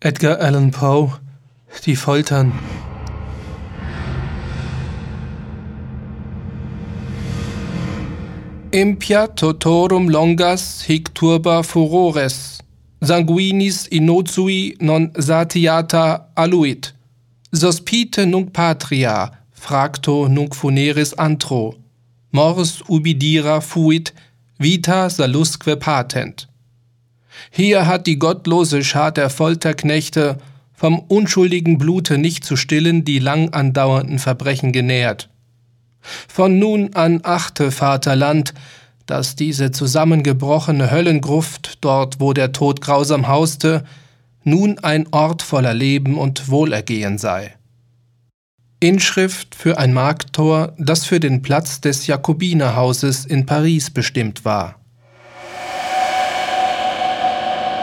Edgar Allan Poe, die Foltern. Impia totorum longas hic turba furores, sanguinis innocui non satiata aluit. Sospite nunc patria, fracto nunc funeris antro, mors ubidira fuit, vita salusque patent. Hier hat die gottlose Schar der Folterknechte vom unschuldigen Blute nicht zu stillen die lang andauernden Verbrechen genährt. Von nun an achte, Vaterland, dass diese zusammengebrochene Höllengruft, dort wo der Tod grausam hauste, nun ein Ort voller Leben und Wohlergehen sei. Inschrift für ein Markttor, das für den Platz des Jakobinerhauses in Paris bestimmt war.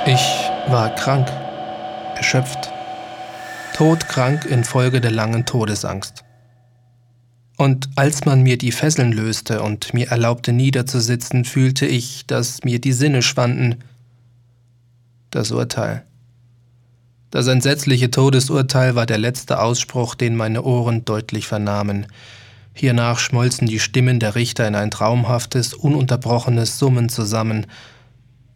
Ich war krank, erschöpft, todkrank infolge der langen Todesangst. Und als man mir die Fesseln löste und mir erlaubte niederzusitzen, fühlte ich, dass mir die Sinne schwanden. Das Urteil. Das entsetzliche Todesurteil war der letzte Ausspruch, den meine Ohren deutlich vernahmen. Hiernach schmolzen die Stimmen der Richter in ein traumhaftes, ununterbrochenes Summen zusammen,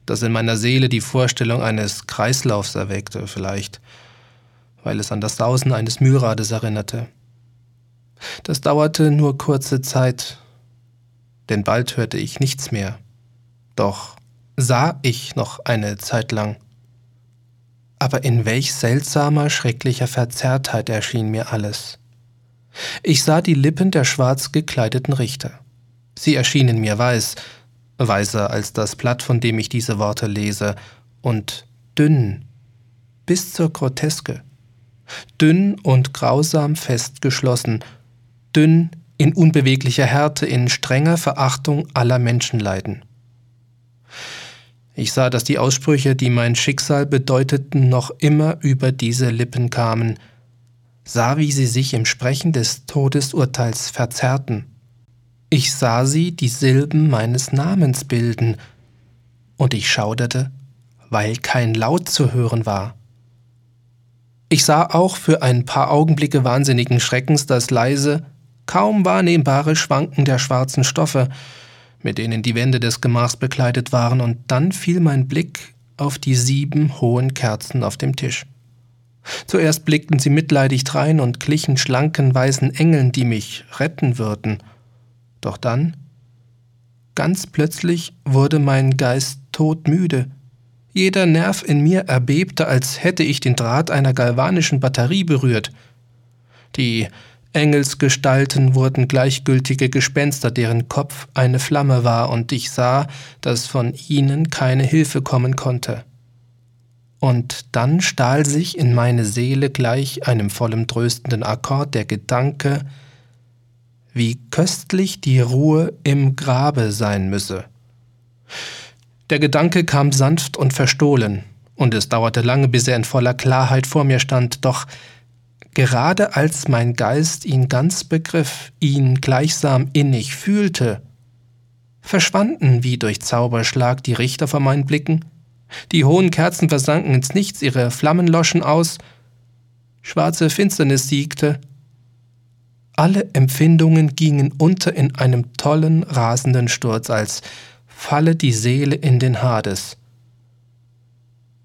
das in meiner Seele die Vorstellung eines Kreislaufs erweckte, vielleicht, weil es an das Sausen eines Mührrades erinnerte. Das dauerte nur kurze Zeit, denn bald hörte ich nichts mehr. Doch sah ich noch eine Zeit lang. Aber in welch seltsamer, schrecklicher Verzerrtheit erschien mir alles. Ich sah die Lippen der schwarz gekleideten Richter. Sie erschienen mir weiß, weiser als das Blatt, von dem ich diese Worte lese, und dünn, bis zur Groteske, dünn und grausam festgeschlossen, dünn in unbeweglicher Härte, in strenger Verachtung aller Menschenleiden. Ich sah, dass die Aussprüche, die mein Schicksal bedeuteten, noch immer über diese Lippen kamen, sah, wie sie sich im Sprechen des Todesurteils verzerrten, ich sah sie die Silben meines Namens bilden, und ich schauderte, weil kein Laut zu hören war. Ich sah auch für ein paar Augenblicke wahnsinnigen Schreckens das leise, kaum wahrnehmbare Schwanken der schwarzen Stoffe, mit denen die Wände des Gemachs bekleidet waren, und dann fiel mein Blick auf die sieben hohen Kerzen auf dem Tisch. Zuerst blickten sie mitleidig drein und glichen schlanken weißen Engeln, die mich retten würden – doch dann, ganz plötzlich wurde mein Geist todmüde. Jeder Nerv in mir erbebte, als hätte ich den Draht einer galvanischen Batterie berührt. Die Engelsgestalten wurden gleichgültige Gespenster, deren Kopf eine Flamme war, und ich sah, dass von ihnen keine Hilfe kommen konnte. Und dann stahl sich in meine Seele gleich einem vollen tröstenden Akkord der Gedanke, wie köstlich die Ruhe im Grabe sein müsse. Der Gedanke kam sanft und verstohlen, und es dauerte lange, bis er in voller Klarheit vor mir stand, doch gerade als mein Geist ihn ganz begriff, ihn gleichsam innig fühlte, verschwanden wie durch Zauberschlag die Richter vor meinen Blicken, die hohen Kerzen versanken ins Nichts, ihre Flammen loschen aus, schwarze Finsternis siegte, alle Empfindungen gingen unter in einem tollen, rasenden Sturz, als falle die Seele in den Hades.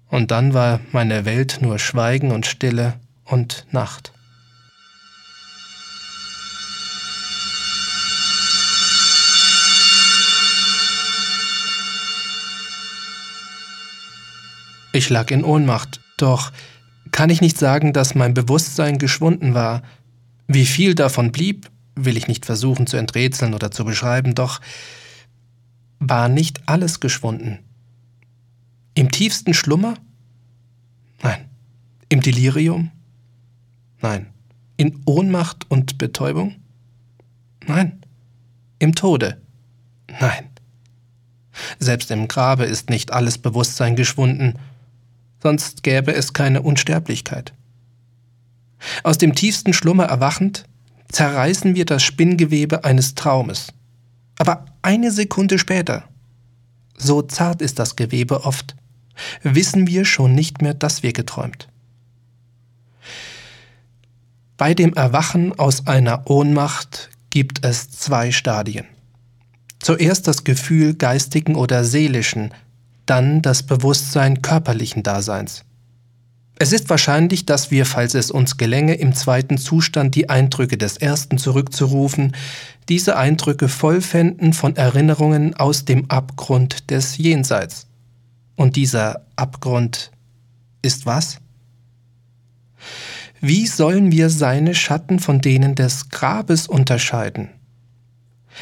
Und dann war meine Welt nur Schweigen und Stille und Nacht. Ich lag in Ohnmacht, doch kann ich nicht sagen, dass mein Bewusstsein geschwunden war, wie viel davon blieb, will ich nicht versuchen zu enträtseln oder zu beschreiben, doch war nicht alles geschwunden. Im tiefsten Schlummer? Nein. Im Delirium? Nein. In Ohnmacht und Betäubung? Nein. Im Tode? Nein. Selbst im Grabe ist nicht alles Bewusstsein geschwunden, sonst gäbe es keine Unsterblichkeit. Aus dem tiefsten Schlummer erwachend, zerreißen wir das Spinngewebe eines Traumes. Aber eine Sekunde später, so zart ist das Gewebe oft, wissen wir schon nicht mehr, dass wir geträumt. Bei dem Erwachen aus einer Ohnmacht gibt es zwei Stadien. Zuerst das Gefühl geistigen oder seelischen, dann das Bewusstsein körperlichen Daseins. Es ist wahrscheinlich, dass wir, falls es uns gelänge, im zweiten Zustand die Eindrücke des ersten zurückzurufen, diese Eindrücke voll fänden von Erinnerungen aus dem Abgrund des Jenseits. Und dieser Abgrund ist was? Wie sollen wir seine Schatten von denen des Grabes unterscheiden?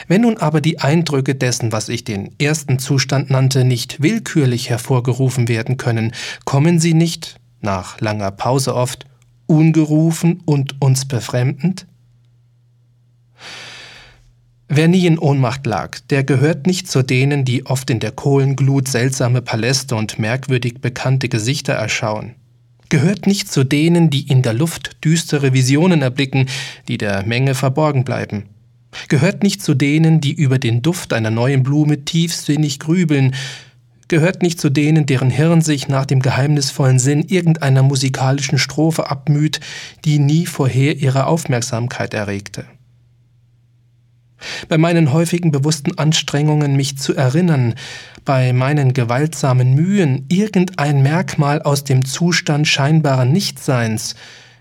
Wenn nun aber die Eindrücke dessen, was ich den ersten Zustand nannte, nicht willkürlich hervorgerufen werden können, kommen sie nicht, nach langer Pause oft, ungerufen und uns befremdend? Wer nie in Ohnmacht lag, der gehört nicht zu denen, die oft in der Kohlenglut seltsame Paläste und merkwürdig bekannte Gesichter erschauen. Gehört nicht zu denen, die in der Luft düstere Visionen erblicken, die der Menge verborgen bleiben. Gehört nicht zu denen, die über den Duft einer neuen Blume tiefsinnig grübeln, gehört nicht zu denen, deren Hirn sich nach dem geheimnisvollen Sinn irgendeiner musikalischen Strophe abmüht, die nie vorher ihre Aufmerksamkeit erregte. Bei meinen häufigen bewussten Anstrengungen, mich zu erinnern, bei meinen gewaltsamen Mühen, irgendein Merkmal aus dem Zustand scheinbaren Nichtseins,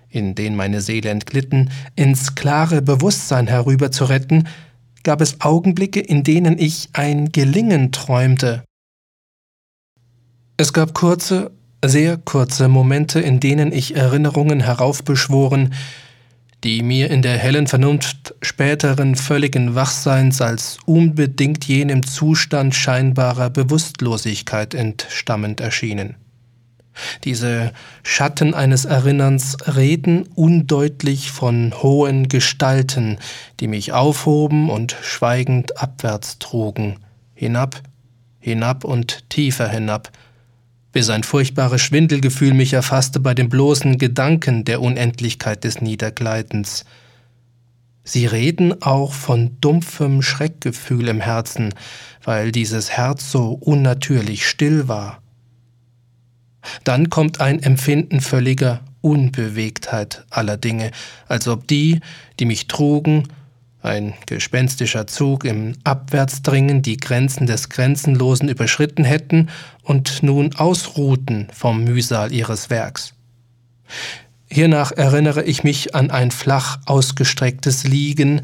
in den meine Seele entglitten, ins klare Bewusstsein herüber zu retten, gab es Augenblicke, in denen ich ein Gelingen träumte, es gab kurze, sehr kurze Momente, in denen ich Erinnerungen heraufbeschworen, die mir in der hellen Vernunft späteren völligen Wachseins als unbedingt jenem Zustand scheinbarer Bewusstlosigkeit entstammend erschienen. Diese Schatten eines Erinnerns reden undeutlich von hohen Gestalten, die mich aufhoben und schweigend abwärts trugen, hinab, hinab und tiefer hinab, bis ein furchtbares Schwindelgefühl mich erfasste bei dem bloßen Gedanken der Unendlichkeit des Niedergleitens. Sie reden auch von dumpfem Schreckgefühl im Herzen, weil dieses Herz so unnatürlich still war. Dann kommt ein Empfinden völliger Unbewegtheit aller Dinge, als ob die, die mich trugen, ein gespenstischer Zug im Abwärtsdringen die Grenzen des Grenzenlosen überschritten hätten und nun ausruhten vom Mühsal ihres Werks. Hiernach erinnere ich mich an ein flach ausgestrecktes Liegen,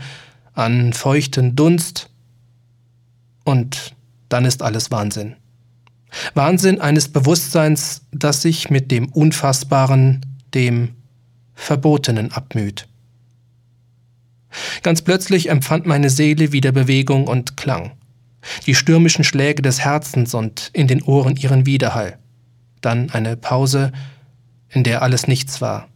an feuchten Dunst, und dann ist alles Wahnsinn. Wahnsinn eines Bewusstseins, das sich mit dem Unfassbaren, dem Verbotenen abmüht. Ganz plötzlich empfand meine Seele wieder Bewegung und Klang. Die stürmischen Schläge des Herzens und in den Ohren ihren Widerhall. Dann eine Pause, in der alles nichts war.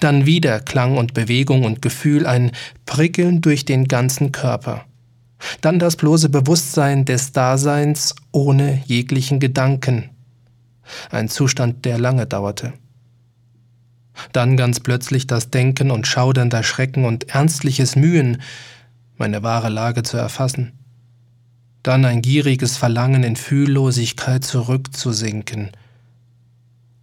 Dann wieder Klang und Bewegung und Gefühl, ein Prickeln durch den ganzen Körper. Dann das bloße Bewusstsein des Daseins ohne jeglichen Gedanken. Ein Zustand, der lange dauerte. Dann ganz plötzlich das Denken und schaudernder Schrecken und ernstliches Mühen, meine wahre Lage zu erfassen. Dann ein gieriges Verlangen in Fühllosigkeit zurückzusinken.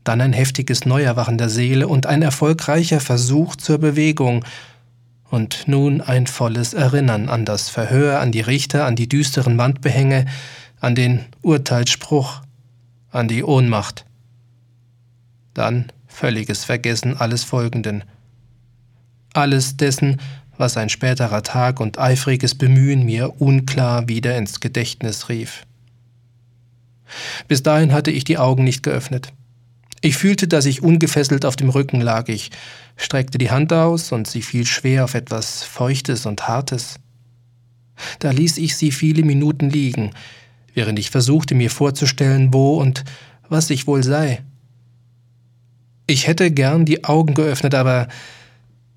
Dann ein heftiges Neuerwachen der Seele und ein erfolgreicher Versuch zur Bewegung. Und nun ein volles Erinnern an das Verhör, an die Richter, an die düsteren Wandbehänge, an den Urteilsspruch, an die Ohnmacht. Dann völliges Vergessen alles Folgenden. Alles dessen, was ein späterer Tag und eifriges Bemühen mir unklar wieder ins Gedächtnis rief. Bis dahin hatte ich die Augen nicht geöffnet. Ich fühlte, dass ich ungefesselt auf dem Rücken lag. Ich streckte die Hand aus und sie fiel schwer auf etwas Feuchtes und Hartes. Da ließ ich sie viele Minuten liegen, während ich versuchte mir vorzustellen, wo und was ich wohl sei. Ich hätte gern die Augen geöffnet, aber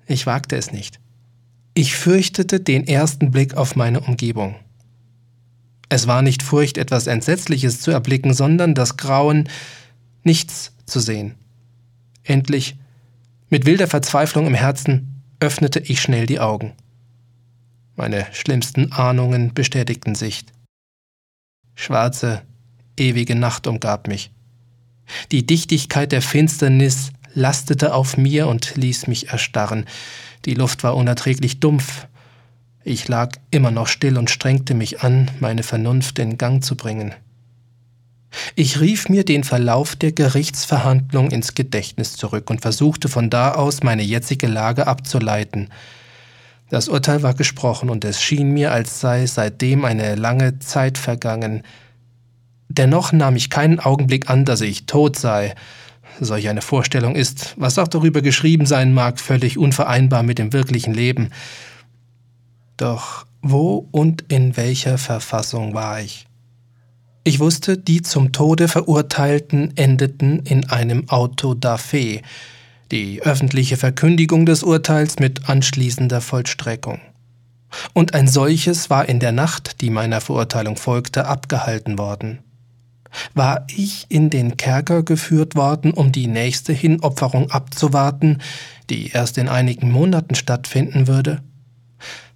ich wagte es nicht. Ich fürchtete den ersten Blick auf meine Umgebung. Es war nicht Furcht, etwas Entsetzliches zu erblicken, sondern das Grauen, nichts zu sehen. Endlich, mit wilder Verzweiflung im Herzen, öffnete ich schnell die Augen. Meine schlimmsten Ahnungen bestätigten sich. Schwarze, ewige Nacht umgab mich. Die Dichtigkeit der Finsternis lastete auf mir und ließ mich erstarren. Die Luft war unerträglich dumpf. Ich lag immer noch still und strengte mich an, meine Vernunft in Gang zu bringen. Ich rief mir den Verlauf der Gerichtsverhandlung ins Gedächtnis zurück und versuchte von da aus meine jetzige Lage abzuleiten. Das Urteil war gesprochen und es schien mir, als sei seitdem eine lange Zeit vergangen. Dennoch nahm ich keinen Augenblick an, dass ich tot sei. Solch eine Vorstellung ist, was auch darüber geschrieben sein mag, völlig unvereinbar mit dem wirklichen Leben. Doch wo und in welcher Verfassung war ich? Ich wusste, die zum Tode Verurteilten endeten in einem Auto da fe, die öffentliche Verkündigung des Urteils mit anschließender Vollstreckung. Und ein solches war in der Nacht, die meiner Verurteilung folgte, abgehalten worden. War ich in den Kerker geführt worden, um die nächste Hinopferung abzuwarten, die erst in einigen Monaten stattfinden würde?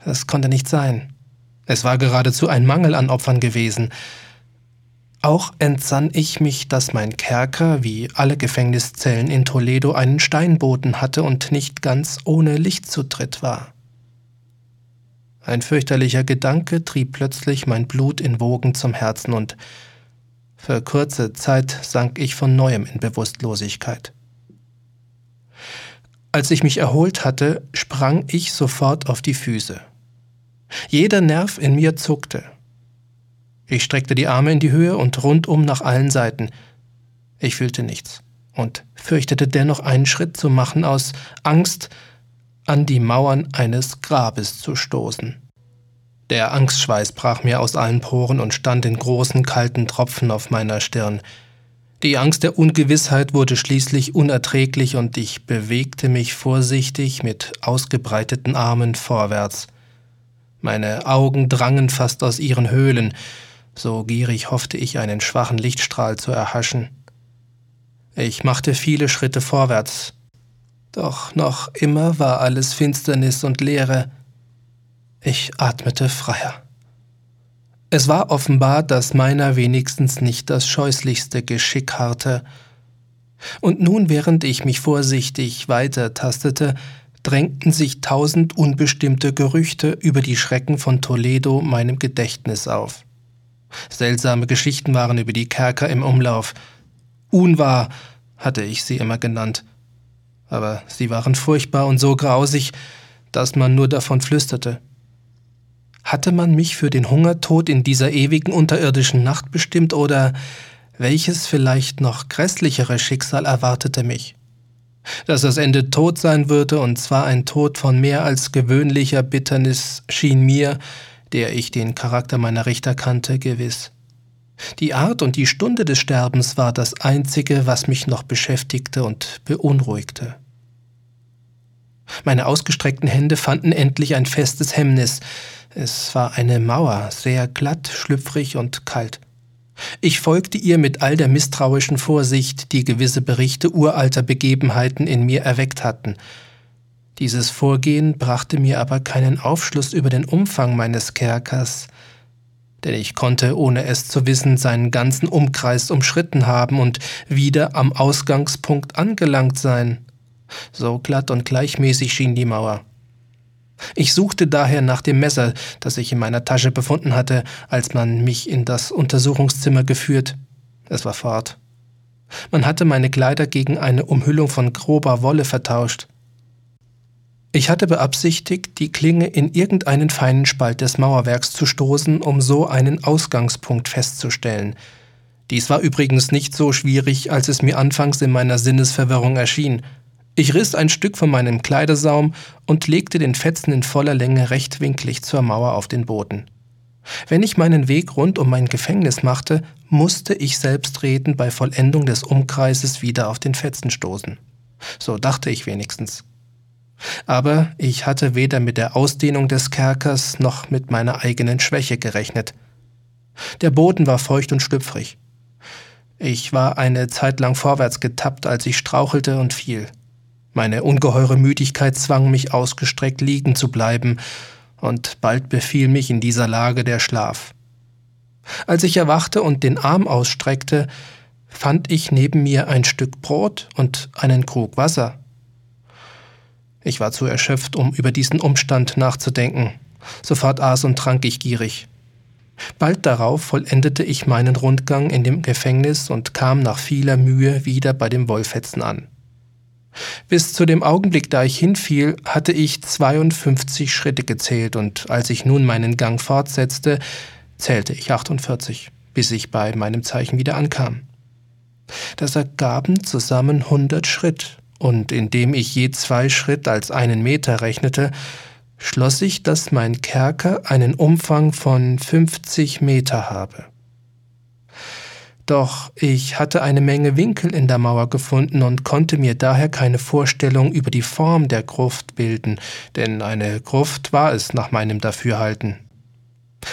Das konnte nicht sein. Es war geradezu ein Mangel an Opfern gewesen, auch entsann ich mich, dass mein Kerker, wie alle Gefängniszellen in Toledo, einen Steinboden hatte und nicht ganz ohne Lichtzutritt war. Ein fürchterlicher Gedanke trieb plötzlich mein Blut in Wogen zum Herzen und für kurze Zeit sank ich von neuem in Bewusstlosigkeit. Als ich mich erholt hatte, sprang ich sofort auf die Füße. Jeder Nerv in mir zuckte. Ich streckte die Arme in die Höhe und rundum nach allen Seiten. Ich fühlte nichts und fürchtete dennoch einen Schritt zu machen aus Angst, an die Mauern eines Grabes zu stoßen. Der Angstschweiß brach mir aus allen Poren und stand in großen kalten Tropfen auf meiner Stirn. Die Angst der Ungewissheit wurde schließlich unerträglich und ich bewegte mich vorsichtig mit ausgebreiteten Armen vorwärts. Meine Augen drangen fast aus ihren Höhlen, so gierig hoffte ich, einen schwachen Lichtstrahl zu erhaschen. Ich machte viele Schritte vorwärts, doch noch immer war alles Finsternis und Leere. Ich atmete freier. Es war offenbar, dass meiner wenigstens nicht das scheußlichste Geschick harrte. Und nun, während ich mich vorsichtig weiter tastete, drängten sich tausend unbestimmte Gerüchte über die Schrecken von Toledo meinem Gedächtnis auf. Seltsame Geschichten waren über die Kerker im Umlauf. Unwahr hatte ich sie immer genannt. Aber sie waren furchtbar und so grausig, dass man nur davon flüsterte. Hatte man mich für den Hungertod in dieser ewigen unterirdischen Nacht bestimmt oder welches vielleicht noch grässlichere Schicksal erwartete mich? Dass das Ende Tod sein würde, und zwar ein Tod von mehr als gewöhnlicher Bitternis, schien mir, der ich den Charakter meiner Richter kannte, gewiss. Die Art und die Stunde des Sterbens war das Einzige, was mich noch beschäftigte und beunruhigte. Meine ausgestreckten Hände fanden endlich ein festes Hemmnis. Es war eine Mauer, sehr glatt, schlüpfrig und kalt. Ich folgte ihr mit all der misstrauischen Vorsicht, die gewisse Berichte uralter Begebenheiten in mir erweckt hatten, dieses Vorgehen brachte mir aber keinen Aufschluss über den Umfang meines Kerkers, denn ich konnte, ohne es zu wissen, seinen ganzen Umkreis umschritten haben und wieder am Ausgangspunkt angelangt sein. So glatt und gleichmäßig schien die Mauer. Ich suchte daher nach dem Messer, das ich in meiner Tasche befunden hatte, als man mich in das Untersuchungszimmer geführt. Es war fort. Man hatte meine Kleider gegen eine Umhüllung von grober Wolle vertauscht. Ich hatte beabsichtigt, die Klinge in irgendeinen feinen Spalt des Mauerwerks zu stoßen, um so einen Ausgangspunkt festzustellen. Dies war übrigens nicht so schwierig, als es mir anfangs in meiner Sinnesverwirrung erschien. Ich riss ein Stück von meinem Kleidersaum und legte den Fetzen in voller Länge rechtwinklig zur Mauer auf den Boden. Wenn ich meinen Weg rund um mein Gefängnis machte, musste ich selbstredend bei Vollendung des Umkreises wieder auf den Fetzen stoßen. So dachte ich wenigstens. Aber ich hatte weder mit der Ausdehnung des Kerkers noch mit meiner eigenen Schwäche gerechnet. Der Boden war feucht und schlüpfrig. Ich war eine Zeit lang vorwärts getappt, als ich strauchelte und fiel. Meine ungeheure Müdigkeit zwang mich ausgestreckt liegen zu bleiben, und bald befiel mich in dieser Lage der Schlaf. Als ich erwachte und den Arm ausstreckte, fand ich neben mir ein Stück Brot und einen Krug Wasser. Ich war zu erschöpft, um über diesen Umstand nachzudenken. Sofort aß und trank ich gierig. Bald darauf vollendete ich meinen Rundgang in dem Gefängnis und kam nach vieler Mühe wieder bei dem Wollfetzen an. Bis zu dem Augenblick, da ich hinfiel, hatte ich 52 Schritte gezählt und als ich nun meinen Gang fortsetzte, zählte ich 48, bis ich bei meinem Zeichen wieder ankam. Das ergaben zusammen 100 Schritt und indem ich je zwei Schritt als einen Meter rechnete, schloss ich, dass mein Kerker einen Umfang von 50 Meter habe. Doch ich hatte eine Menge Winkel in der Mauer gefunden und konnte mir daher keine Vorstellung über die Form der Gruft bilden, denn eine Gruft war es nach meinem Dafürhalten.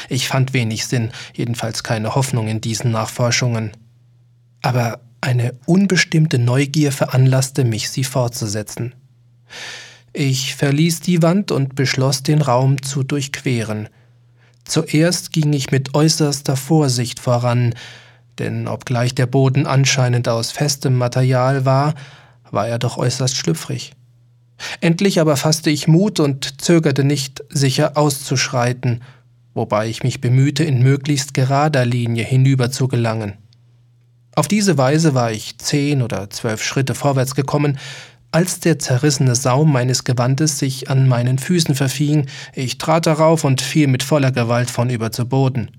Ich fand wenig Sinn, jedenfalls keine Hoffnung in diesen Nachforschungen. Aber eine unbestimmte Neugier veranlasste mich, sie fortzusetzen. Ich verließ die Wand und beschloss, den Raum zu durchqueren. Zuerst ging ich mit äußerster Vorsicht voran, denn obgleich der Boden anscheinend aus festem Material war, war er doch äußerst schlüpfrig. Endlich aber fasste ich Mut und zögerte nicht, sicher auszuschreiten, wobei ich mich bemühte, in möglichst gerader Linie hinüber zu gelangen. Auf diese Weise war ich zehn oder zwölf Schritte vorwärts gekommen, als der zerrissene Saum meines Gewandes sich an meinen Füßen verfing, ich trat darauf und fiel mit voller Gewalt vornüber zu Boden.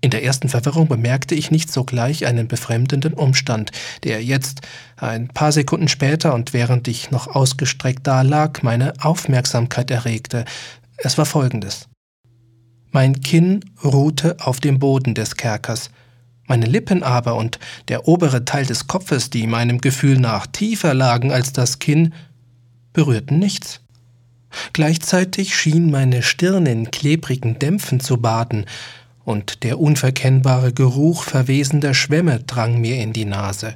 In der ersten Verwirrung bemerkte ich nicht sogleich einen befremdenden Umstand, der jetzt, ein paar Sekunden später und während ich noch ausgestreckt da lag, meine Aufmerksamkeit erregte. Es war folgendes. Mein Kinn ruhte auf dem Boden des Kerkers, meine Lippen aber und der obere Teil des Kopfes, die meinem Gefühl nach tiefer lagen als das Kinn, berührten nichts. Gleichzeitig schien meine Stirn in klebrigen Dämpfen zu baden, und der unverkennbare Geruch verwesender Schwämme drang mir in die Nase.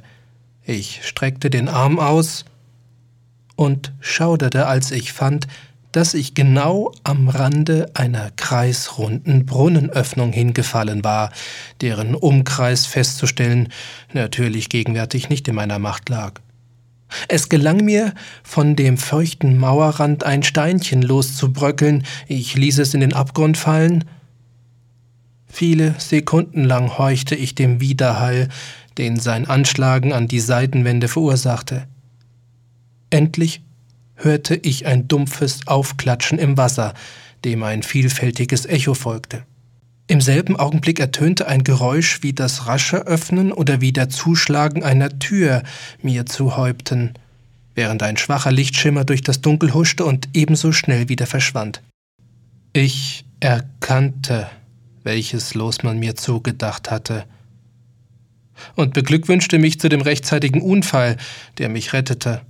Ich streckte den Arm aus und schauderte, als ich fand, dass ich genau am Rande einer kreisrunden Brunnenöffnung hingefallen war, deren Umkreis festzustellen natürlich gegenwärtig nicht in meiner Macht lag. Es gelang mir, von dem feuchten Mauerrand ein Steinchen loszubröckeln, ich ließ es in den Abgrund fallen, Viele Sekunden lang horchte ich dem Widerhall, den sein Anschlagen an die Seitenwände verursachte. Endlich hörte ich ein dumpfes Aufklatschen im Wasser, dem ein vielfältiges Echo folgte. Im selben Augenblick ertönte ein Geräusch wie das rasche Öffnen oder wie der Zuschlagen einer Tür mir zu Häupten, während ein schwacher Lichtschimmer durch das Dunkel huschte und ebenso schnell wieder verschwand. Ich erkannte welches Los man mir zugedacht hatte, und beglückwünschte mich zu dem rechtzeitigen Unfall, der mich rettete.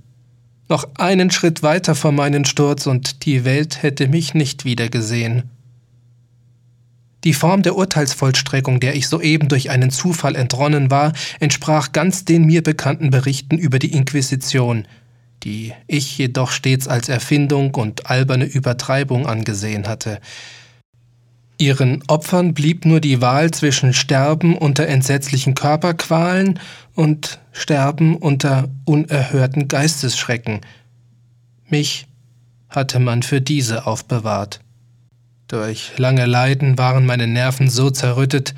Noch einen Schritt weiter vor meinen Sturz und die Welt hätte mich nicht wiedergesehen. Die Form der Urteilsvollstreckung, der ich soeben durch einen Zufall entronnen war, entsprach ganz den mir bekannten Berichten über die Inquisition, die ich jedoch stets als Erfindung und alberne Übertreibung angesehen hatte. Ihren Opfern blieb nur die Wahl zwischen Sterben unter entsetzlichen Körperqualen und Sterben unter unerhörten Geistesschrecken. Mich hatte man für diese aufbewahrt. Durch lange Leiden waren meine Nerven so zerrüttet,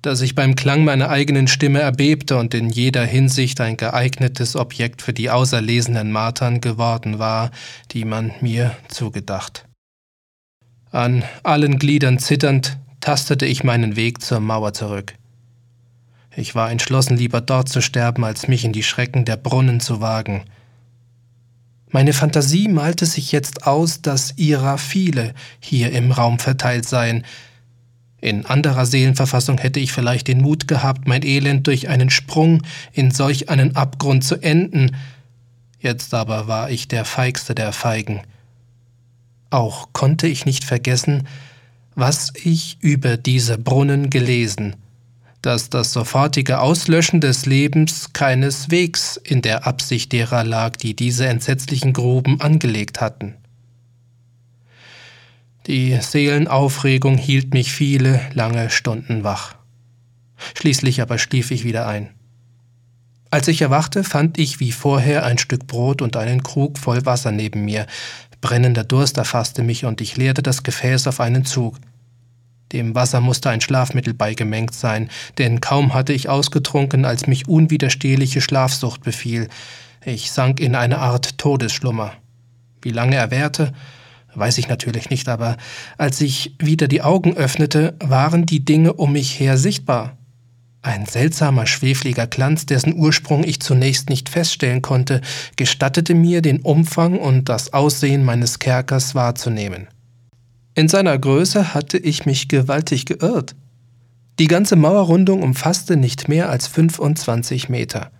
dass ich beim Klang meiner eigenen Stimme erbebte und in jeder Hinsicht ein geeignetes Objekt für die auserlesenen Martern geworden war, die man mir zugedacht. An allen Gliedern zitternd tastete ich meinen Weg zur Mauer zurück. Ich war entschlossen, lieber dort zu sterben, als mich in die Schrecken der Brunnen zu wagen. Meine Fantasie malte sich jetzt aus, dass ihrer viele hier im Raum verteilt seien. In anderer Seelenverfassung hätte ich vielleicht den Mut gehabt, mein Elend durch einen Sprung in solch einen Abgrund zu enden. Jetzt aber war ich der feigste der Feigen. Auch konnte ich nicht vergessen, was ich über diese Brunnen gelesen, dass das sofortige Auslöschen des Lebens keineswegs in der Absicht derer lag, die diese entsetzlichen Gruben angelegt hatten. Die Seelenaufregung hielt mich viele lange Stunden wach. Schließlich aber schlief ich wieder ein. Als ich erwachte, fand ich wie vorher ein Stück Brot und einen Krug voll Wasser neben mir. Brennender Durst erfasste mich und ich leerte das Gefäß auf einen Zug. Dem Wasser musste ein Schlafmittel beigemengt sein, denn kaum hatte ich ausgetrunken, als mich unwiderstehliche Schlafsucht befiel. Ich sank in eine Art Todesschlummer. Wie lange er währte, weiß ich natürlich nicht, aber als ich wieder die Augen öffnete, waren die Dinge um mich her sichtbar. Ein seltsamer, schwefliger Glanz, dessen Ursprung ich zunächst nicht feststellen konnte, gestattete mir, den Umfang und das Aussehen meines Kerkers wahrzunehmen. In seiner Größe hatte ich mich gewaltig geirrt. Die ganze Mauerrundung umfasste nicht mehr als 25 Meter.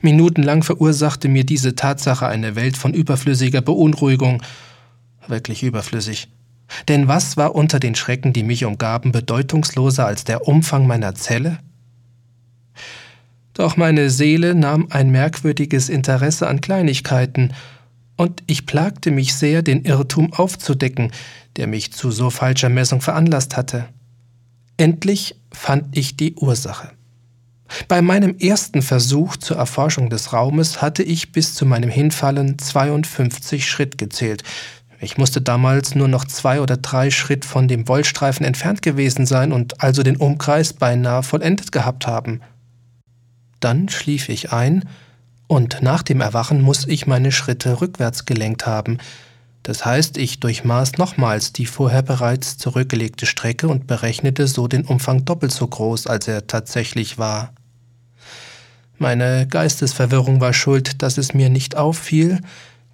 Minutenlang verursachte mir diese Tatsache eine Welt von überflüssiger Beunruhigung. Wirklich überflüssig. Denn was war unter den Schrecken, die mich umgaben, bedeutungsloser als der Umfang meiner Zelle? Doch meine Seele nahm ein merkwürdiges Interesse an Kleinigkeiten, und ich plagte mich sehr, den Irrtum aufzudecken, der mich zu so falscher Messung veranlasst hatte. Endlich fand ich die Ursache. Bei meinem ersten Versuch zur Erforschung des Raumes hatte ich bis zu meinem Hinfallen 52 Schritt gezählt. Ich musste damals nur noch zwei oder drei Schritt von dem Wollstreifen entfernt gewesen sein und also den Umkreis beinahe vollendet gehabt haben. Dann schlief ich ein, und nach dem Erwachen muss ich meine Schritte rückwärts gelenkt haben. Das heißt, ich durchmaß nochmals die vorher bereits zurückgelegte Strecke und berechnete so den Umfang doppelt so groß, als er tatsächlich war. Meine Geistesverwirrung war schuld, dass es mir nicht auffiel,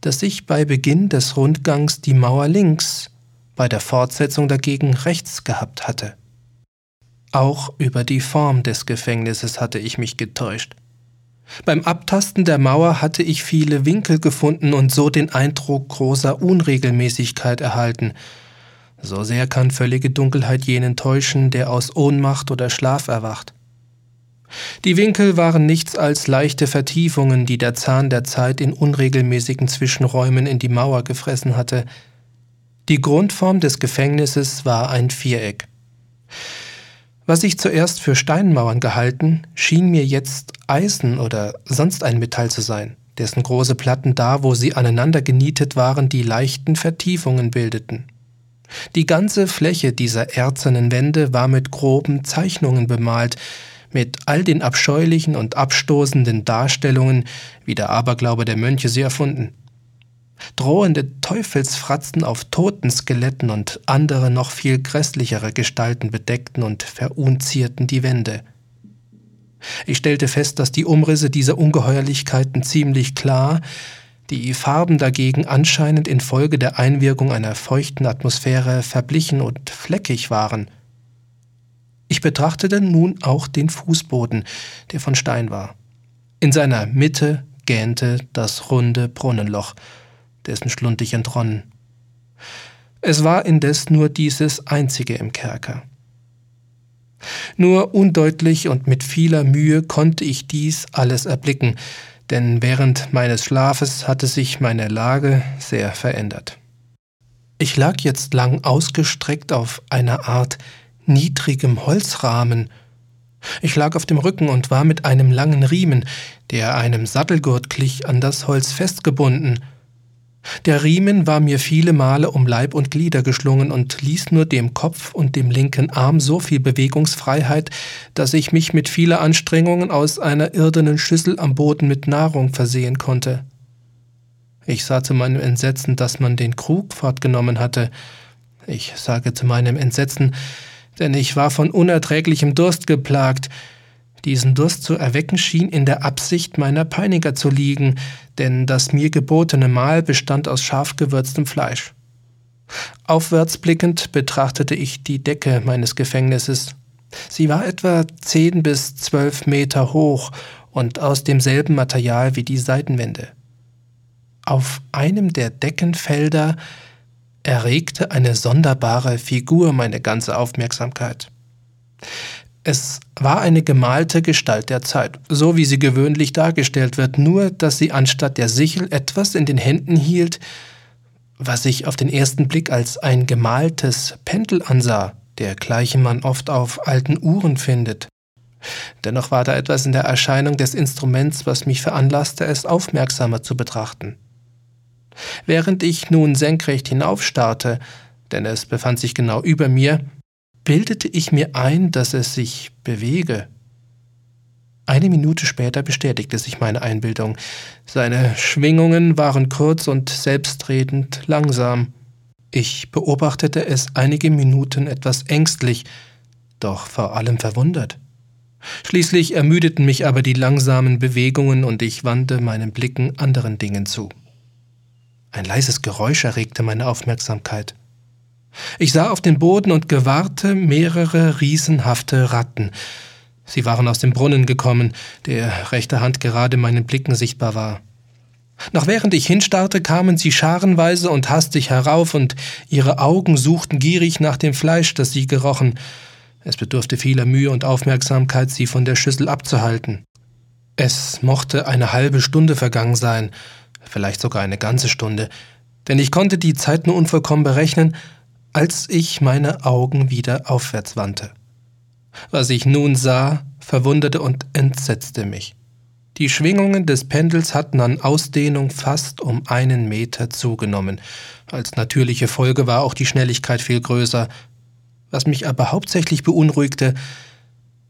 dass ich bei Beginn des Rundgangs die Mauer links, bei der Fortsetzung dagegen rechts gehabt hatte. Auch über die Form des Gefängnisses hatte ich mich getäuscht. Beim Abtasten der Mauer hatte ich viele Winkel gefunden und so den Eindruck großer Unregelmäßigkeit erhalten. So sehr kann völlige Dunkelheit jenen täuschen, der aus Ohnmacht oder Schlaf erwacht. Die Winkel waren nichts als leichte Vertiefungen, die der Zahn der Zeit in unregelmäßigen Zwischenräumen in die Mauer gefressen hatte. Die Grundform des Gefängnisses war ein Viereck. Was ich zuerst für Steinmauern gehalten, schien mir jetzt Eisen oder sonst ein Metall zu sein, dessen große Platten da, wo sie aneinander genietet waren, die leichten Vertiefungen bildeten. Die ganze Fläche dieser erzernen Wände war mit groben Zeichnungen bemalt, mit all den abscheulichen und abstoßenden Darstellungen, wie der Aberglaube der Mönche sie erfunden. Drohende Teufelsfratzen auf toten Skeletten und andere noch viel grässlichere Gestalten bedeckten und verunzierten die Wände. Ich stellte fest, dass die Umrisse dieser Ungeheuerlichkeiten ziemlich klar, die Farben dagegen anscheinend infolge der Einwirkung einer feuchten Atmosphäre verblichen und fleckig waren. Ich betrachtete nun auch den Fußboden, der von Stein war. In seiner Mitte gähnte das runde Brunnenloch, dessen Schlund ich entronnen. Es war indes nur dieses einzige im Kerker. Nur undeutlich und mit vieler Mühe konnte ich dies alles erblicken, denn während meines Schlafes hatte sich meine Lage sehr verändert. Ich lag jetzt lang ausgestreckt auf einer Art niedrigem Holzrahmen. Ich lag auf dem Rücken und war mit einem langen Riemen, der einem Sattelgurt glich, an das Holz festgebunden, der Riemen war mir viele Male um Leib und Glieder geschlungen und ließ nur dem Kopf und dem linken Arm so viel Bewegungsfreiheit, dass ich mich mit vieler Anstrengungen aus einer irdenen Schüssel am Boden mit Nahrung versehen konnte. Ich sah zu meinem Entsetzen, dass man den Krug fortgenommen hatte. Ich sage zu meinem Entsetzen, denn ich war von unerträglichem Durst geplagt, diesen Durst zu erwecken schien in der Absicht meiner Peiniger zu liegen, denn das mir gebotene Mahl bestand aus scharf gewürztem Fleisch. Aufwärts blickend betrachtete ich die Decke meines Gefängnisses. Sie war etwa zehn bis zwölf Meter hoch und aus demselben Material wie die Seitenwände. Auf einem der Deckenfelder erregte eine sonderbare Figur meine ganze Aufmerksamkeit. Es war eine gemalte Gestalt der Zeit, so wie sie gewöhnlich dargestellt wird, nur dass sie anstatt der Sichel etwas in den Händen hielt, was ich auf den ersten Blick als ein gemaltes Pendel ansah, dergleichen man oft auf alten Uhren findet. Dennoch war da etwas in der Erscheinung des Instruments, was mich veranlasste, es aufmerksamer zu betrachten. Während ich nun senkrecht hinaufstarrte, denn es befand sich genau über mir, bildete ich mir ein, dass es sich bewege. Eine Minute später bestätigte sich meine Einbildung. Seine Schwingungen waren kurz und selbstredend langsam. Ich beobachtete es einige Minuten etwas ängstlich, doch vor allem verwundert. Schließlich ermüdeten mich aber die langsamen Bewegungen und ich wandte meinen Blicken anderen Dingen zu. Ein leises Geräusch erregte meine Aufmerksamkeit. Ich sah auf den Boden und gewahrte mehrere riesenhafte Ratten. Sie waren aus dem Brunnen gekommen, der rechte Hand gerade meinen Blicken sichtbar war. Noch während ich hinstarrte, kamen sie scharenweise und hastig herauf, und ihre Augen suchten gierig nach dem Fleisch, das sie gerochen. Es bedurfte vieler Mühe und Aufmerksamkeit, sie von der Schüssel abzuhalten. Es mochte eine halbe Stunde vergangen sein, vielleicht sogar eine ganze Stunde, denn ich konnte die Zeit nur unvollkommen berechnen, als ich meine Augen wieder aufwärts wandte. Was ich nun sah, verwunderte und entsetzte mich. Die Schwingungen des Pendels hatten an Ausdehnung fast um einen Meter zugenommen. Als natürliche Folge war auch die Schnelligkeit viel größer. Was mich aber hauptsächlich beunruhigte,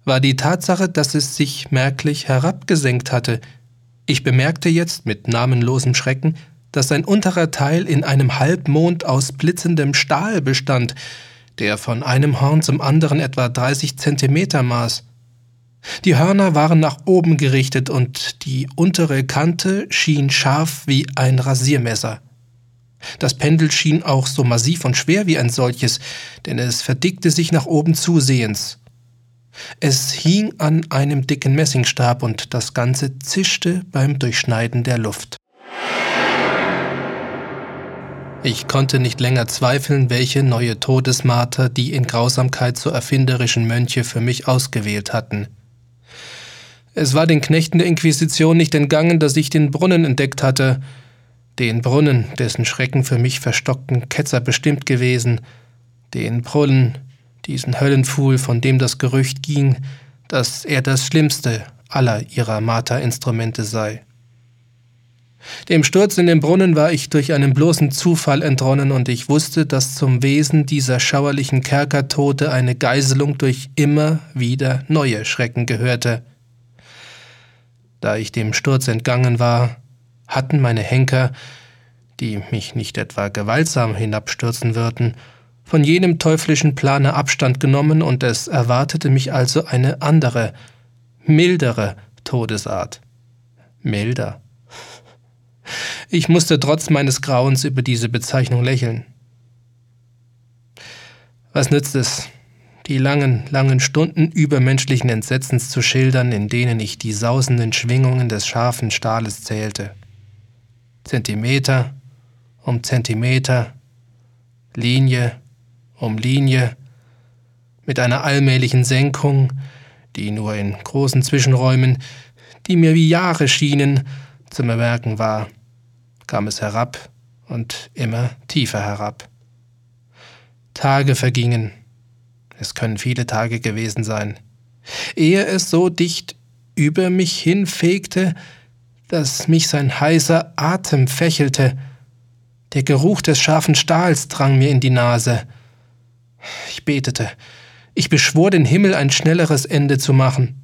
war die Tatsache, dass es sich merklich herabgesenkt hatte. Ich bemerkte jetzt mit namenlosem Schrecken, dass sein unterer Teil in einem Halbmond aus blitzendem Stahl bestand, der von einem Horn zum anderen etwa 30 Zentimeter maß. Die Hörner waren nach oben gerichtet und die untere Kante schien scharf wie ein Rasiermesser. Das Pendel schien auch so massiv und schwer wie ein solches, denn es verdickte sich nach oben zusehends. Es hing an einem dicken Messingstab und das Ganze zischte beim Durchschneiden der Luft. Ich konnte nicht länger zweifeln, welche neue Todesmarter die in Grausamkeit so erfinderischen Mönche für mich ausgewählt hatten. Es war den Knechten der Inquisition nicht entgangen, dass ich den Brunnen entdeckt hatte, den Brunnen, dessen Schrecken für mich verstockten Ketzer bestimmt gewesen, den Brunnen, diesen Höllenpfuhl, von dem das Gerücht ging, dass er das schlimmste aller ihrer Marterinstrumente sei. Dem Sturz in den Brunnen war ich durch einen bloßen Zufall entronnen und ich wusste, dass zum Wesen dieser schauerlichen Kerkertote eine Geiselung durch immer wieder neue Schrecken gehörte. Da ich dem Sturz entgangen war, hatten meine Henker, die mich nicht etwa gewaltsam hinabstürzen würden, von jenem teuflischen Plane Abstand genommen und es erwartete mich also eine andere, mildere Todesart. Milder. Ich musste trotz meines Grauens über diese Bezeichnung lächeln. Was nützt es, die langen, langen Stunden übermenschlichen Entsetzens zu schildern, in denen ich die sausenden Schwingungen des scharfen Stahles zählte? Zentimeter um Zentimeter, Linie um Linie, mit einer allmählichen Senkung, die nur in großen Zwischenräumen, die mir wie Jahre schienen, zu bemerken war, kam es herab und immer tiefer herab. Tage vergingen, es können viele Tage gewesen sein, ehe es so dicht über mich hinfegte, dass mich sein heißer Atem fächelte. Der Geruch des scharfen Stahls drang mir in die Nase. Ich betete. Ich beschwor den Himmel, ein schnelleres Ende zu machen.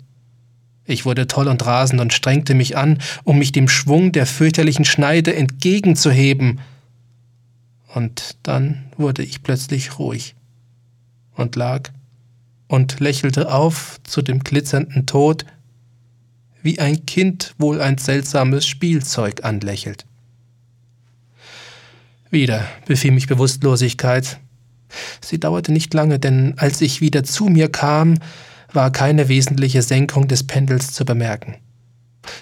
Ich wurde toll und rasend und strengte mich an, um mich dem Schwung der fürchterlichen Schneide entgegenzuheben. Und dann wurde ich plötzlich ruhig und lag und lächelte auf zu dem glitzernden Tod, wie ein Kind wohl ein seltsames Spielzeug anlächelt. Wieder befiel mich Bewusstlosigkeit. Sie dauerte nicht lange, denn als ich wieder zu mir kam, war keine wesentliche Senkung des Pendels zu bemerken.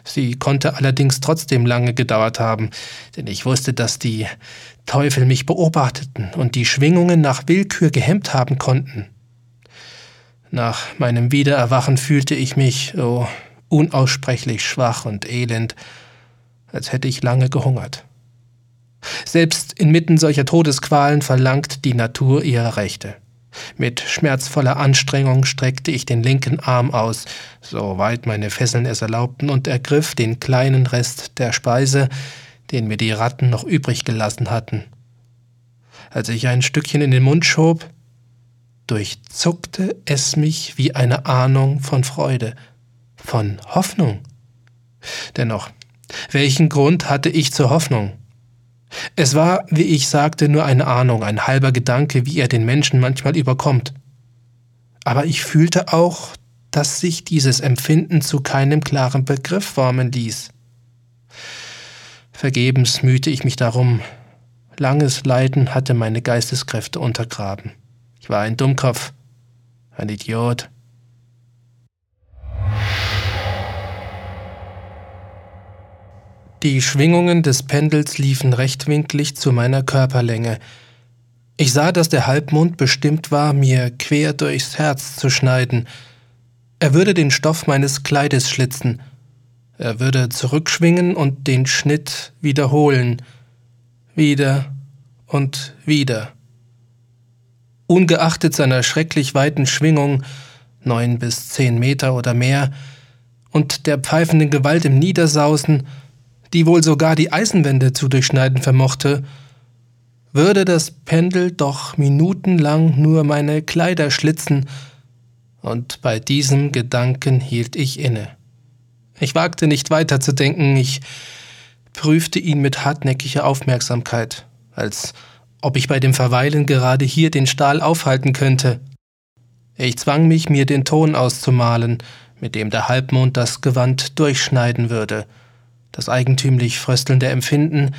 Sie konnte allerdings trotzdem lange gedauert haben, denn ich wusste, dass die Teufel mich beobachteten und die Schwingungen nach Willkür gehemmt haben konnten. Nach meinem Wiedererwachen fühlte ich mich, oh, unaussprechlich schwach und elend, als hätte ich lange gehungert. Selbst inmitten solcher Todesqualen verlangt die Natur ihre Rechte. Mit schmerzvoller Anstrengung streckte ich den linken Arm aus, soweit meine Fesseln es erlaubten, und ergriff den kleinen Rest der Speise, den mir die Ratten noch übrig gelassen hatten. Als ich ein Stückchen in den Mund schob, durchzuckte es mich wie eine Ahnung von Freude, von Hoffnung. Dennoch, welchen Grund hatte ich zur Hoffnung? Es war, wie ich sagte, nur eine Ahnung, ein halber Gedanke, wie er den Menschen manchmal überkommt. Aber ich fühlte auch, dass sich dieses Empfinden zu keinem klaren Begriff formen ließ. Vergebens mühte ich mich darum. Langes Leiden hatte meine Geisteskräfte untergraben. Ich war ein Dummkopf, ein Idiot. Die Schwingungen des Pendels liefen rechtwinklig zu meiner Körperlänge. Ich sah, dass der Halbmond bestimmt war, mir quer durchs Herz zu schneiden. Er würde den Stoff meines Kleides schlitzen. Er würde zurückschwingen und den Schnitt wiederholen. Wieder und wieder. Ungeachtet seiner schrecklich weiten Schwingung, neun bis zehn Meter oder mehr, und der pfeifenden Gewalt im Niedersausen, die wohl sogar die Eisenwände zu durchschneiden vermochte, würde das Pendel doch minutenlang nur meine Kleider schlitzen, und bei diesem Gedanken hielt ich inne. Ich wagte nicht weiter zu denken, ich prüfte ihn mit hartnäckiger Aufmerksamkeit, als ob ich bei dem Verweilen gerade hier den Stahl aufhalten könnte. Ich zwang mich, mir den Ton auszumalen, mit dem der Halbmond das Gewand durchschneiden würde, das eigentümlich fröstelnde Empfinden,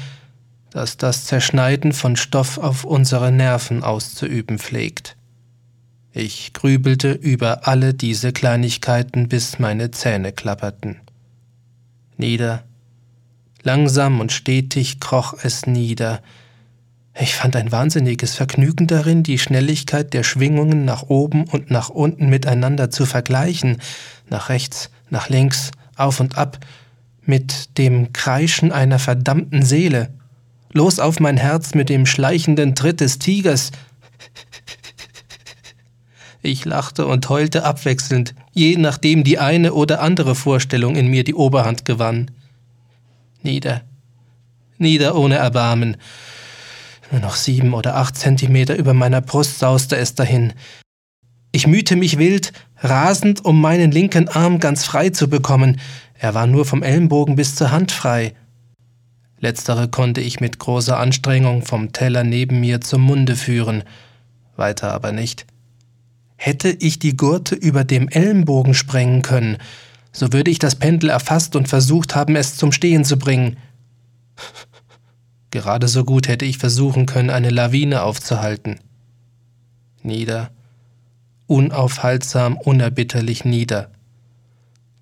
das das Zerschneiden von Stoff auf unsere Nerven auszuüben pflegt. Ich grübelte über alle diese Kleinigkeiten, bis meine Zähne klapperten. Nieder, langsam und stetig kroch es nieder. Ich fand ein wahnsinniges Vergnügen darin, die Schnelligkeit der Schwingungen nach oben und nach unten miteinander zu vergleichen, nach rechts, nach links, auf und ab, mit dem Kreischen einer verdammten Seele. Los auf mein Herz mit dem schleichenden Tritt des Tigers. Ich lachte und heulte abwechselnd, je nachdem die eine oder andere Vorstellung in mir die Oberhand gewann. Nieder, nieder ohne Erbarmen. Nur noch sieben oder acht Zentimeter über meiner Brust sauste es dahin. Ich mühte mich wild, rasend, um meinen linken Arm ganz frei zu bekommen, er war nur vom Ellenbogen bis zur Hand frei. Letztere konnte ich mit großer Anstrengung vom Teller neben mir zum Munde führen, weiter aber nicht. Hätte ich die Gurte über dem Ellenbogen sprengen können, so würde ich das Pendel erfasst und versucht haben, es zum Stehen zu bringen. Gerade so gut hätte ich versuchen können, eine Lawine aufzuhalten. Nieder, unaufhaltsam, unerbitterlich nieder.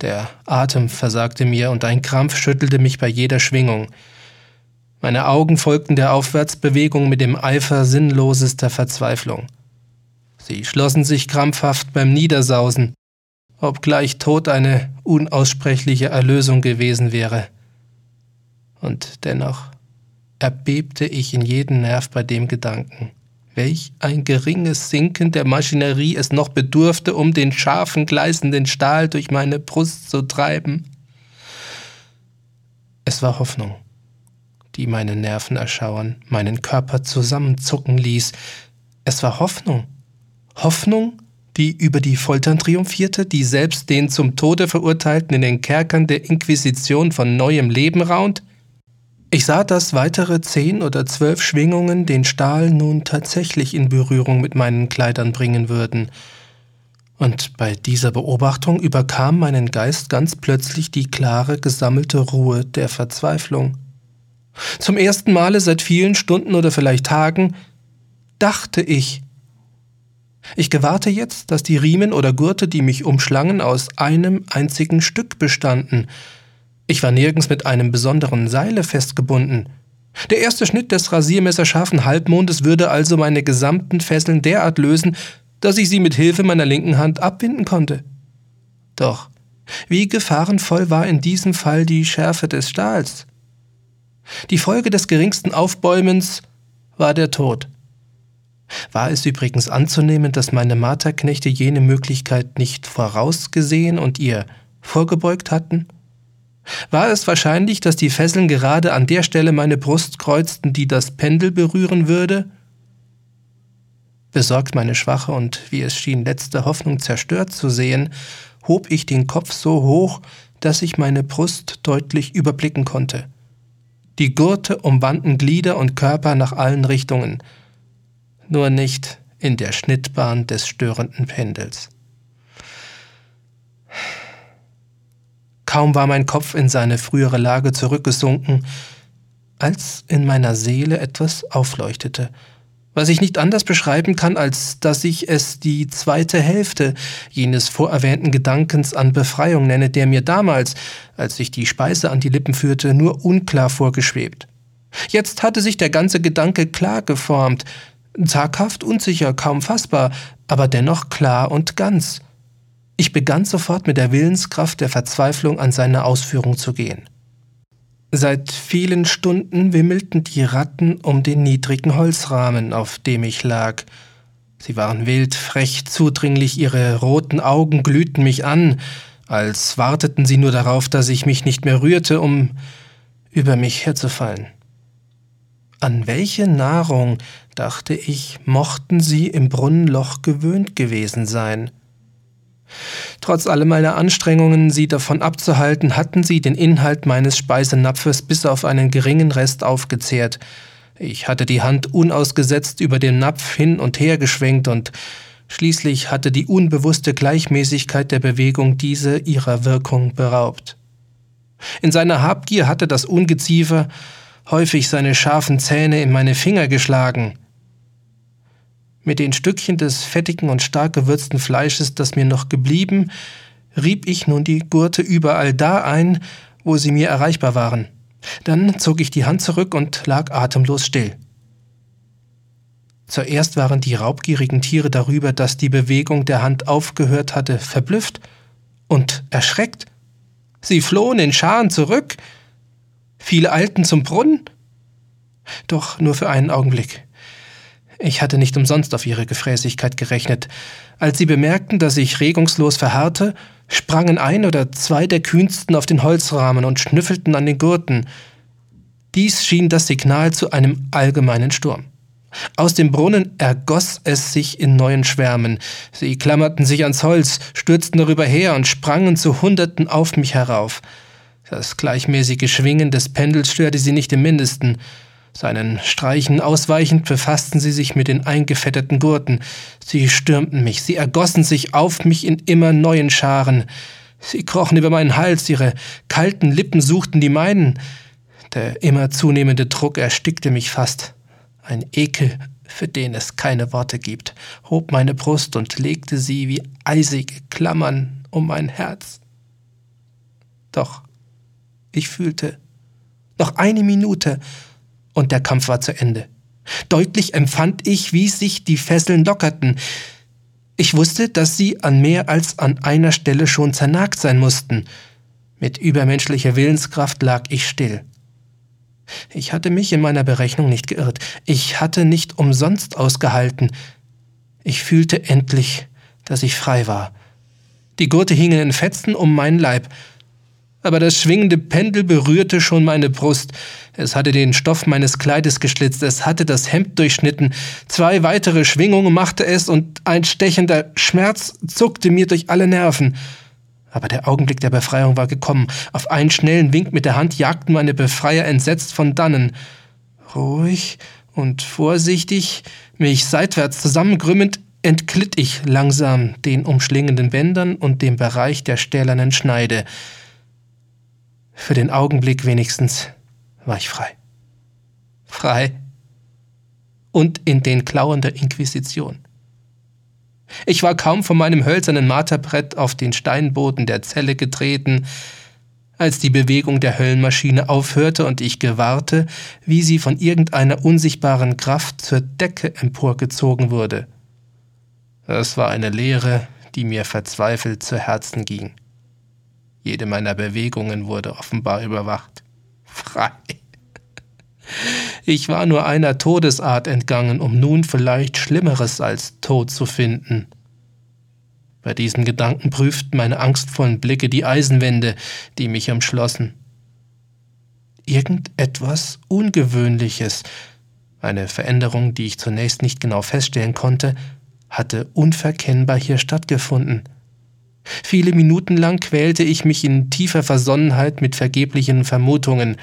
Der Atem versagte mir und ein Krampf schüttelte mich bei jeder Schwingung. Meine Augen folgten der Aufwärtsbewegung mit dem Eifer sinnlosester Verzweiflung. Sie schlossen sich krampfhaft beim Niedersausen, obgleich Tod eine unaussprechliche Erlösung gewesen wäre. Und dennoch erbebte ich in jeden Nerv bei dem Gedanken welch ein geringes Sinken der Maschinerie es noch bedurfte, um den scharfen, gleißenden Stahl durch meine Brust zu treiben. Es war Hoffnung, die meine Nerven erschauern, meinen Körper zusammenzucken ließ. Es war Hoffnung. Hoffnung, die über die Foltern triumphierte, die selbst den zum Tode Verurteilten in den Kerkern der Inquisition von neuem Leben raunt? Ich sah, dass weitere zehn oder zwölf Schwingungen den Stahl nun tatsächlich in Berührung mit meinen Kleidern bringen würden. Und bei dieser Beobachtung überkam meinen Geist ganz plötzlich die klare, gesammelte Ruhe der Verzweiflung. Zum ersten Male seit vielen Stunden oder vielleicht Tagen dachte ich. Ich gewahrte jetzt, dass die Riemen oder Gurte, die mich umschlangen, aus einem einzigen Stück bestanden, ich war nirgends mit einem besonderen Seile festgebunden. Der erste Schnitt des rasiermesserscharfen Halbmondes würde also meine gesamten Fesseln derart lösen, dass ich sie mit Hilfe meiner linken Hand abwinden konnte. Doch, wie gefahrenvoll war in diesem Fall die Schärfe des Stahls. Die Folge des geringsten Aufbäumens war der Tod. War es übrigens anzunehmen, dass meine Marterknechte jene Möglichkeit nicht vorausgesehen und ihr vorgebeugt hatten? War es wahrscheinlich, dass die Fesseln gerade an der Stelle meine Brust kreuzten, die das Pendel berühren würde? Besorgt meine schwache und, wie es schien, letzte Hoffnung zerstört zu sehen, hob ich den Kopf so hoch, dass ich meine Brust deutlich überblicken konnte. Die Gurte umwanden Glieder und Körper nach allen Richtungen, nur nicht in der Schnittbahn des störenden Pendels. Kaum war mein Kopf in seine frühere Lage zurückgesunken, als in meiner Seele etwas aufleuchtete, was ich nicht anders beschreiben kann, als dass ich es die zweite Hälfte jenes vorerwähnten Gedankens an Befreiung nenne, der mir damals, als ich die Speise an die Lippen führte, nur unklar vorgeschwebt. Jetzt hatte sich der ganze Gedanke klar geformt, zaghaft, unsicher, kaum fassbar, aber dennoch klar und ganz. Ich begann sofort mit der Willenskraft der Verzweiflung an seine Ausführung zu gehen. Seit vielen Stunden wimmelten die Ratten um den niedrigen Holzrahmen, auf dem ich lag. Sie waren wild, frech, zudringlich, ihre roten Augen glühten mich an, als warteten sie nur darauf, dass ich mich nicht mehr rührte, um über mich herzufallen. An welche Nahrung, dachte ich, mochten sie im Brunnenloch gewöhnt gewesen sein? Trotz aller meiner Anstrengungen, sie davon abzuhalten, hatten sie den Inhalt meines Speisenapfes bis auf einen geringen Rest aufgezehrt. Ich hatte die Hand unausgesetzt über den Napf hin und her geschwenkt und schließlich hatte die unbewusste Gleichmäßigkeit der Bewegung diese ihrer Wirkung beraubt. In seiner Habgier hatte das Ungeziefer häufig seine scharfen Zähne in meine Finger geschlagen, mit den Stückchen des fettigen und stark gewürzten Fleisches, das mir noch geblieben, rieb ich nun die Gurte überall da ein, wo sie mir erreichbar waren. Dann zog ich die Hand zurück und lag atemlos still. Zuerst waren die raubgierigen Tiere darüber, dass die Bewegung der Hand aufgehört hatte, verblüfft und erschreckt. Sie flohen in Scharen zurück. Viele eilten zum Brunnen. Doch nur für einen Augenblick. Ich hatte nicht umsonst auf ihre Gefräßigkeit gerechnet. Als sie bemerkten, dass ich regungslos verharrte, sprangen ein oder zwei der kühnsten auf den Holzrahmen und schnüffelten an den Gurten. Dies schien das Signal zu einem allgemeinen Sturm. Aus dem Brunnen ergoss es sich in neuen Schwärmen. Sie klammerten sich ans Holz, stürzten darüber her und sprangen zu Hunderten auf mich herauf. Das gleichmäßige Schwingen des Pendels störte sie nicht im mindesten. Seinen Streichen ausweichend befassten sie sich mit den eingefetteten Gurten. Sie stürmten mich, sie ergossen sich auf mich in immer neuen Scharen. Sie krochen über meinen Hals, ihre kalten Lippen suchten die meinen. Der immer zunehmende Druck erstickte mich fast. Ein Ekel, für den es keine Worte gibt, hob meine Brust und legte sie wie eisige Klammern um mein Herz. Doch ich fühlte, noch eine Minute, und der Kampf war zu Ende. Deutlich empfand ich, wie sich die Fesseln lockerten. Ich wusste, dass sie an mehr als an einer Stelle schon zernagt sein mussten. Mit übermenschlicher Willenskraft lag ich still. Ich hatte mich in meiner Berechnung nicht geirrt. Ich hatte nicht umsonst ausgehalten. Ich fühlte endlich, dass ich frei war. Die Gurte hingen in Fetzen um meinen Leib aber das schwingende Pendel berührte schon meine Brust. Es hatte den Stoff meines Kleides geschlitzt, es hatte das Hemd durchschnitten. Zwei weitere Schwingungen machte es und ein stechender Schmerz zuckte mir durch alle Nerven. Aber der Augenblick der Befreiung war gekommen. Auf einen schnellen Wink mit der Hand jagten meine Befreier entsetzt von dannen. Ruhig und vorsichtig, mich seitwärts zusammenkrümmend, entglitt ich langsam den umschlingenden Bändern und dem Bereich der stählernen Schneide. Für den Augenblick wenigstens war ich frei. Frei. Und in den Klauen der Inquisition. Ich war kaum von meinem hölzernen Marterbrett auf den Steinboden der Zelle getreten, als die Bewegung der Höllenmaschine aufhörte und ich gewahrte, wie sie von irgendeiner unsichtbaren Kraft zur Decke emporgezogen wurde. Das war eine Leere, die mir verzweifelt zu Herzen ging. Jede meiner Bewegungen wurde offenbar überwacht. Frei. Ich war nur einer Todesart entgangen, um nun vielleicht Schlimmeres als Tod zu finden. Bei diesem Gedanken prüften meine angstvollen Blicke die Eisenwände, die mich umschlossen. Irgendetwas Ungewöhnliches, eine Veränderung, die ich zunächst nicht genau feststellen konnte, hatte unverkennbar hier stattgefunden. Viele Minuten lang quälte ich mich in tiefer Versonnenheit mit vergeblichen Vermutungen.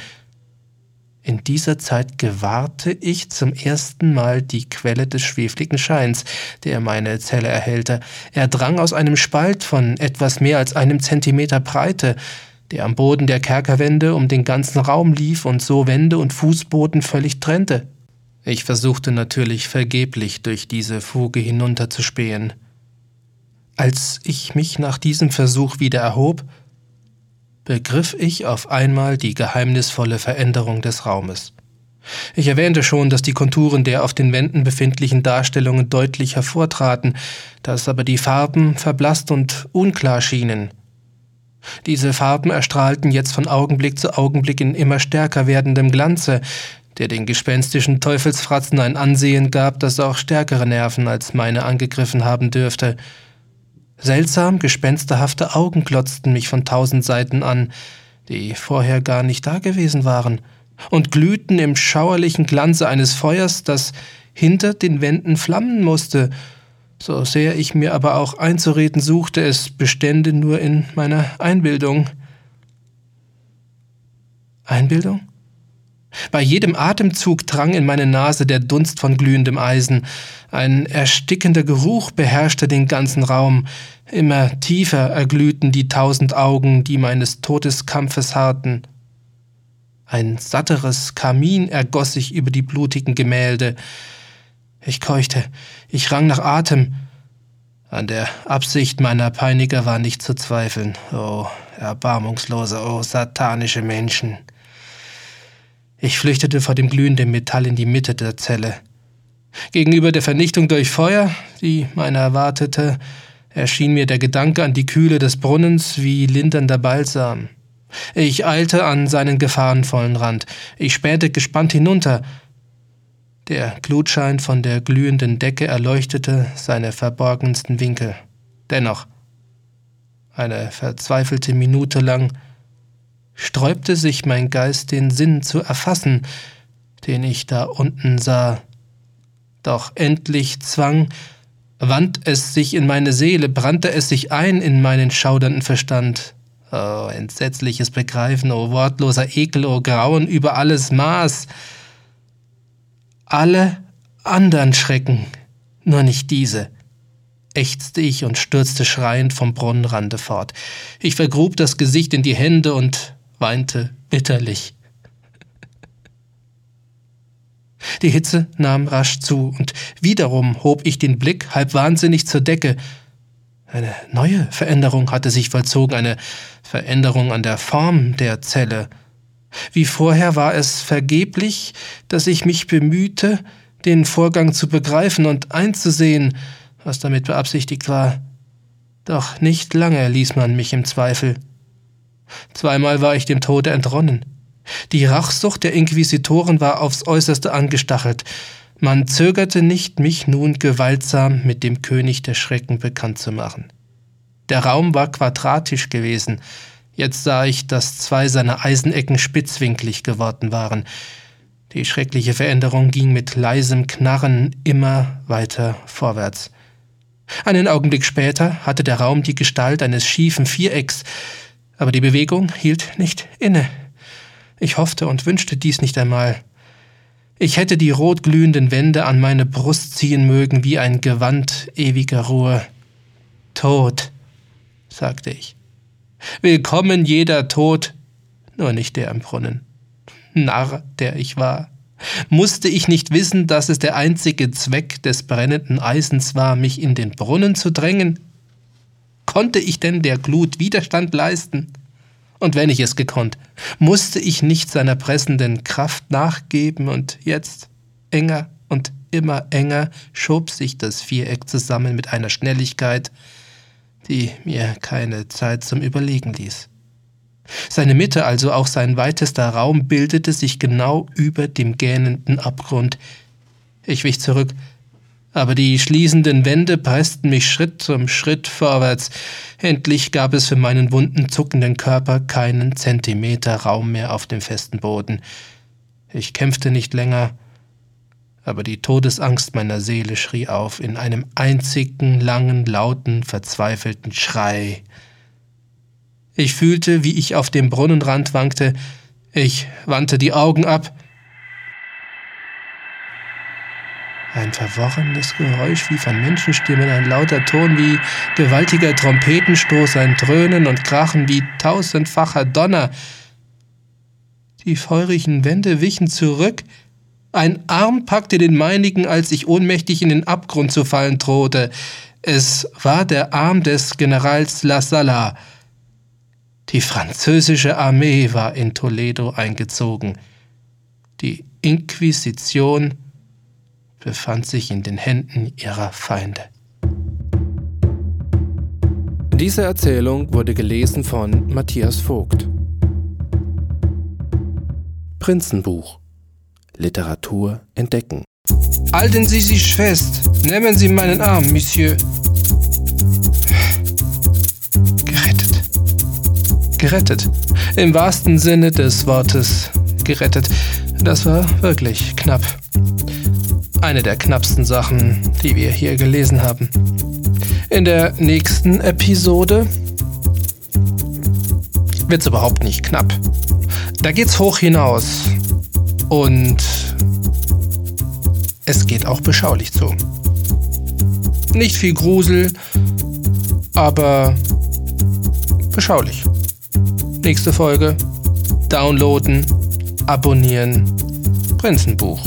In dieser Zeit gewahrte ich zum ersten Mal die Quelle des schwefligen Scheins, der meine Zelle erhellte. Er drang aus einem Spalt von etwas mehr als einem Zentimeter Breite, der am Boden der Kerkerwände um den ganzen Raum lief und so Wände und Fußboden völlig trennte. Ich versuchte natürlich vergeblich durch diese Fuge hinunterzuspähen. Als ich mich nach diesem Versuch wieder erhob, begriff ich auf einmal die geheimnisvolle Veränderung des Raumes. Ich erwähnte schon, dass die Konturen der auf den Wänden befindlichen Darstellungen deutlich hervortraten, dass aber die Farben verblasst und unklar schienen. Diese Farben erstrahlten jetzt von Augenblick zu Augenblick in immer stärker werdendem Glanze, der den gespenstischen Teufelsfratzen ein Ansehen gab, das auch stärkere Nerven als meine angegriffen haben dürfte. Seltsam gespensterhafte Augen glotzten mich von tausend Seiten an, die vorher gar nicht dagewesen waren, und glühten im schauerlichen Glanze eines Feuers, das hinter den Wänden flammen musste, so sehr ich mir aber auch einzureden suchte, es bestände nur in meiner Einbildung. Einbildung? Bei jedem Atemzug drang in meine Nase der Dunst von glühendem Eisen. Ein erstickender Geruch beherrschte den ganzen Raum. Immer tiefer erglühten die tausend Augen, die meines Todeskampfes harrten. Ein satteres Kamin ergoss sich über die blutigen Gemälde. Ich keuchte, ich rang nach Atem. An der Absicht meiner Peiniger war nicht zu zweifeln. Oh, erbarmungslose, oh, satanische Menschen. Ich flüchtete vor dem glühenden Metall in die Mitte der Zelle. Gegenüber der Vernichtung durch Feuer, die meiner erwartete, erschien mir der Gedanke an die Kühle des Brunnens wie lindernder Balsam. Ich eilte an seinen gefahrenvollen Rand. Ich spähte gespannt hinunter. Der Glutschein von der glühenden Decke erleuchtete seine verborgensten Winkel. Dennoch, eine verzweifelte Minute lang sträubte sich mein Geist den Sinn zu erfassen, den ich da unten sah. Doch endlich zwang, wand es sich in meine Seele, brannte es sich ein in meinen schaudernden Verstand. Oh, entsetzliches Begreifen, oh wortloser Ekel, oh Grauen über alles Maß. Alle anderen Schrecken, nur nicht diese ächzte ich und stürzte schreiend vom Brunnenrande fort. Ich vergrub das Gesicht in die Hände und weinte bitterlich. Die Hitze nahm rasch zu, und wiederum hob ich den Blick halb wahnsinnig zur Decke. Eine neue Veränderung hatte sich vollzogen, eine Veränderung an der Form der Zelle. Wie vorher war es vergeblich, dass ich mich bemühte, den Vorgang zu begreifen und einzusehen, was damit beabsichtigt war. Doch nicht lange ließ man mich im Zweifel. Zweimal war ich dem Tode entronnen. Die Rachsucht der Inquisitoren war aufs äußerste angestachelt. Man zögerte nicht, mich nun gewaltsam mit dem König der Schrecken bekannt zu machen. Der Raum war quadratisch gewesen. Jetzt sah ich, dass zwei seiner Eisenecken spitzwinklig geworden waren. Die schreckliche Veränderung ging mit leisem Knarren immer weiter vorwärts. Einen Augenblick später hatte der Raum die Gestalt eines schiefen Vierecks, aber die Bewegung hielt nicht inne. Ich hoffte und wünschte dies nicht einmal. Ich hätte die rotglühenden Wände an meine Brust ziehen mögen wie ein Gewand ewiger Ruhe. Tod, sagte ich. Willkommen jeder Tod, nur nicht der im Brunnen. Narr, der ich war. Musste ich nicht wissen, dass es der einzige Zweck des brennenden Eisens war, mich in den Brunnen zu drängen? Konnte ich denn der Glut Widerstand leisten? Und wenn ich es gekonnt, musste ich nicht seiner pressenden Kraft nachgeben und jetzt enger und immer enger schob sich das Viereck zusammen mit einer Schnelligkeit, die mir keine Zeit zum Überlegen ließ. Seine Mitte, also auch sein weitester Raum, bildete sich genau über dem gähnenden Abgrund. Ich wich zurück, aber die schließenden Wände pressten mich Schritt um Schritt vorwärts. Endlich gab es für meinen wunden, zuckenden Körper keinen Zentimeter Raum mehr auf dem festen Boden. Ich kämpfte nicht länger, aber die Todesangst meiner Seele schrie auf in einem einzigen, langen, lauten, verzweifelten Schrei. Ich fühlte, wie ich auf dem Brunnenrand wankte, ich wandte die Augen ab, Ein verworrenes Geräusch wie von Menschenstimmen, ein lauter Ton wie gewaltiger Trompetenstoß, ein Dröhnen und Krachen wie tausendfacher Donner. Die feurigen Wände wichen zurück, ein Arm packte den meinigen, als ich ohnmächtig in den Abgrund zu fallen drohte. Es war der Arm des Generals La Sala. Die französische Armee war in Toledo eingezogen. Die Inquisition befand sich in den Händen ihrer Feinde. Diese Erzählung wurde gelesen von Matthias Vogt. Prinzenbuch Literatur entdecken. Halten Sie sich fest. Nehmen Sie meinen Arm, Monsieur. Gerettet. Gerettet. Im wahrsten Sinne des Wortes gerettet. Das war wirklich knapp. Eine der knappsten Sachen, die wir hier gelesen haben. In der nächsten Episode wird es überhaupt nicht knapp. Da geht's hoch hinaus. Und es geht auch beschaulich zu. Nicht viel Grusel, aber beschaulich. Nächste Folge. Downloaden, abonnieren. Prinzenbuch.